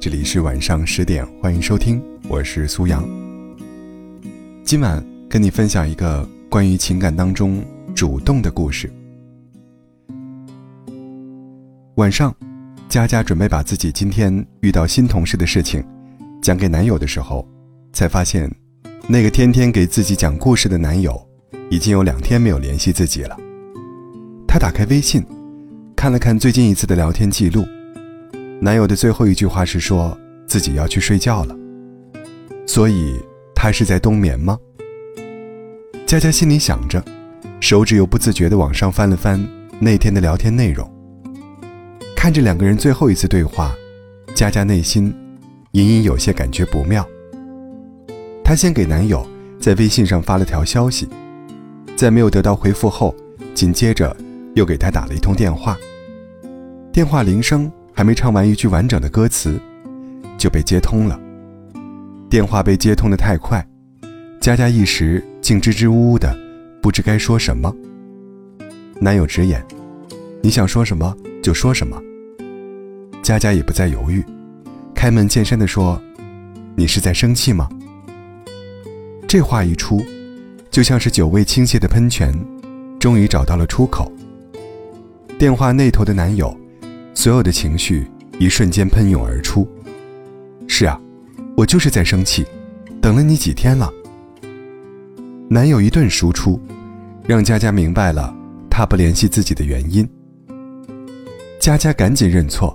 这里是晚上十点，欢迎收听，我是苏阳。今晚跟你分享一个关于情感当中主动的故事。晚上，佳佳准备把自己今天遇到新同事的事情讲给男友的时候，才发现，那个天天给自己讲故事的男友，已经有两天没有联系自己了。她打开微信，看了看最近一次的聊天记录。男友的最后一句话是说自己要去睡觉了，所以他是在冬眠吗？佳佳心里想着，手指又不自觉地往上翻了翻那天的聊天内容。看着两个人最后一次对话，佳佳内心隐隐有些感觉不妙。她先给男友在微信上发了条消息，在没有得到回复后，紧接着又给他打了一通电话。电话铃声。还没唱完一句完整的歌词，就被接通了。电话被接通的太快，佳佳一时竟支支吾吾的，不知该说什么。男友直言：“你想说什么就说什么。”佳佳也不再犹豫，开门见山的说：“你是在生气吗？”这话一出，就像是久未倾泻的喷泉，终于找到了出口。电话那头的男友。所有的情绪一瞬间喷涌而出。是啊，我就是在生气，等了你几天了。男友一顿输出，让佳佳明白了他不联系自己的原因。佳佳赶紧认错。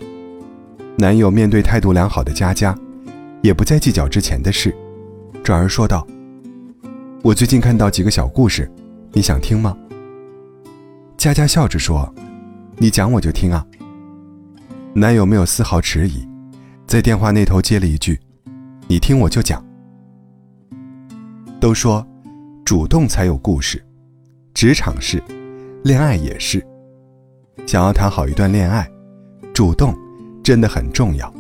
男友面对态度良好的佳佳，也不再计较之前的事，转而说道：“我最近看到几个小故事，你想听吗？”佳佳笑着说：“你讲我就听啊。”男友没有丝毫迟疑，在电话那头接了一句：“你听我就讲。”都说，主动才有故事，职场是，恋爱也是。想要谈好一段恋爱，主动真的很重要。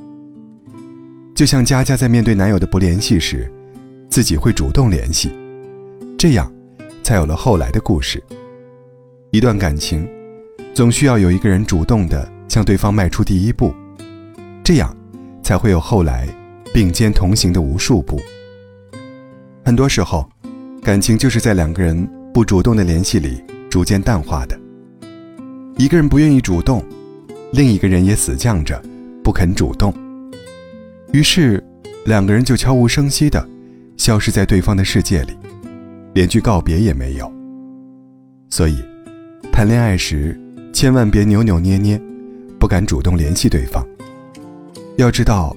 就像佳佳在面对男友的不联系时，自己会主动联系，这样，才有了后来的故事。一段感情，总需要有一个人主动的。向对方迈出第一步，这样才会有后来并肩同行的无数步。很多时候，感情就是在两个人不主动的联系里逐渐淡化的。一个人不愿意主动，另一个人也死犟着不肯主动，于是两个人就悄无声息的消失在对方的世界里，连句告别也没有。所以，谈恋爱时千万别扭扭捏捏。不敢主动联系对方。要知道，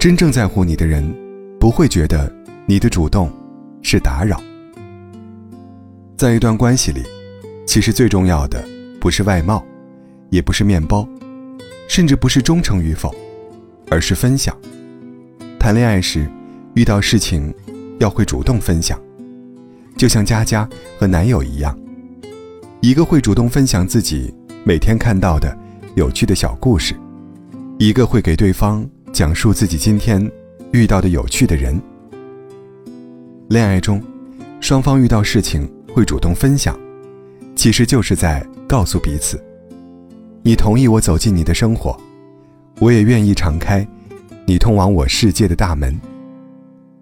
真正在乎你的人，不会觉得你的主动是打扰。在一段关系里，其实最重要的不是外貌，也不是面包，甚至不是忠诚与否，而是分享。谈恋爱时，遇到事情要会主动分享，就像佳佳和男友一样，一个会主动分享自己每天看到的。有趣的小故事，一个会给对方讲述自己今天遇到的有趣的人。恋爱中，双方遇到事情会主动分享，其实就是在告诉彼此：你同意我走进你的生活，我也愿意敞开你通往我世界的大门。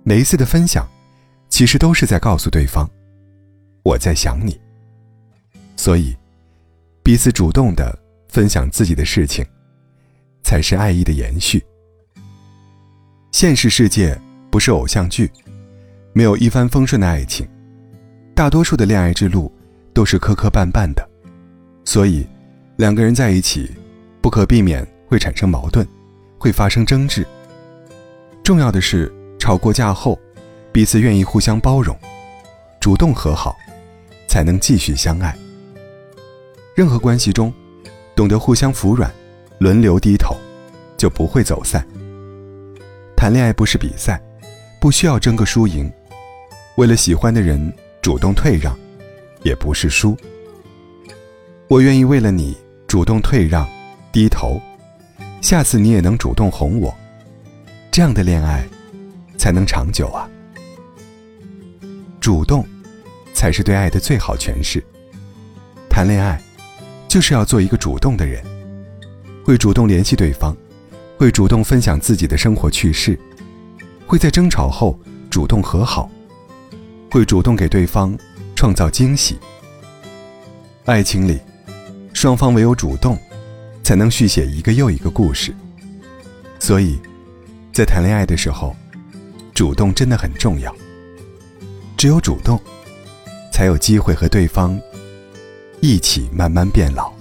每一次的分享，其实都是在告诉对方：我在想你。所以，彼此主动的。分享自己的事情，才是爱意的延续。现实世界不是偶像剧，没有一帆风顺的爱情，大多数的恋爱之路都是磕磕绊绊的。所以，两个人在一起，不可避免会产生矛盾，会发生争执。重要的是，吵过架后，彼此愿意互相包容，主动和好，才能继续相爱。任何关系中。懂得互相服软，轮流低头，就不会走散。谈恋爱不是比赛，不需要争个输赢。为了喜欢的人主动退让，也不是输。我愿意为了你主动退让、低头，下次你也能主动哄我，这样的恋爱才能长久啊！主动，才是对爱的最好诠释。谈恋爱。就是要做一个主动的人，会主动联系对方，会主动分享自己的生活趣事，会在争吵后主动和好，会主动给对方创造惊喜。爱情里，双方唯有主动，才能续写一个又一个故事。所以，在谈恋爱的时候，主动真的很重要。只有主动，才有机会和对方一起慢慢变老。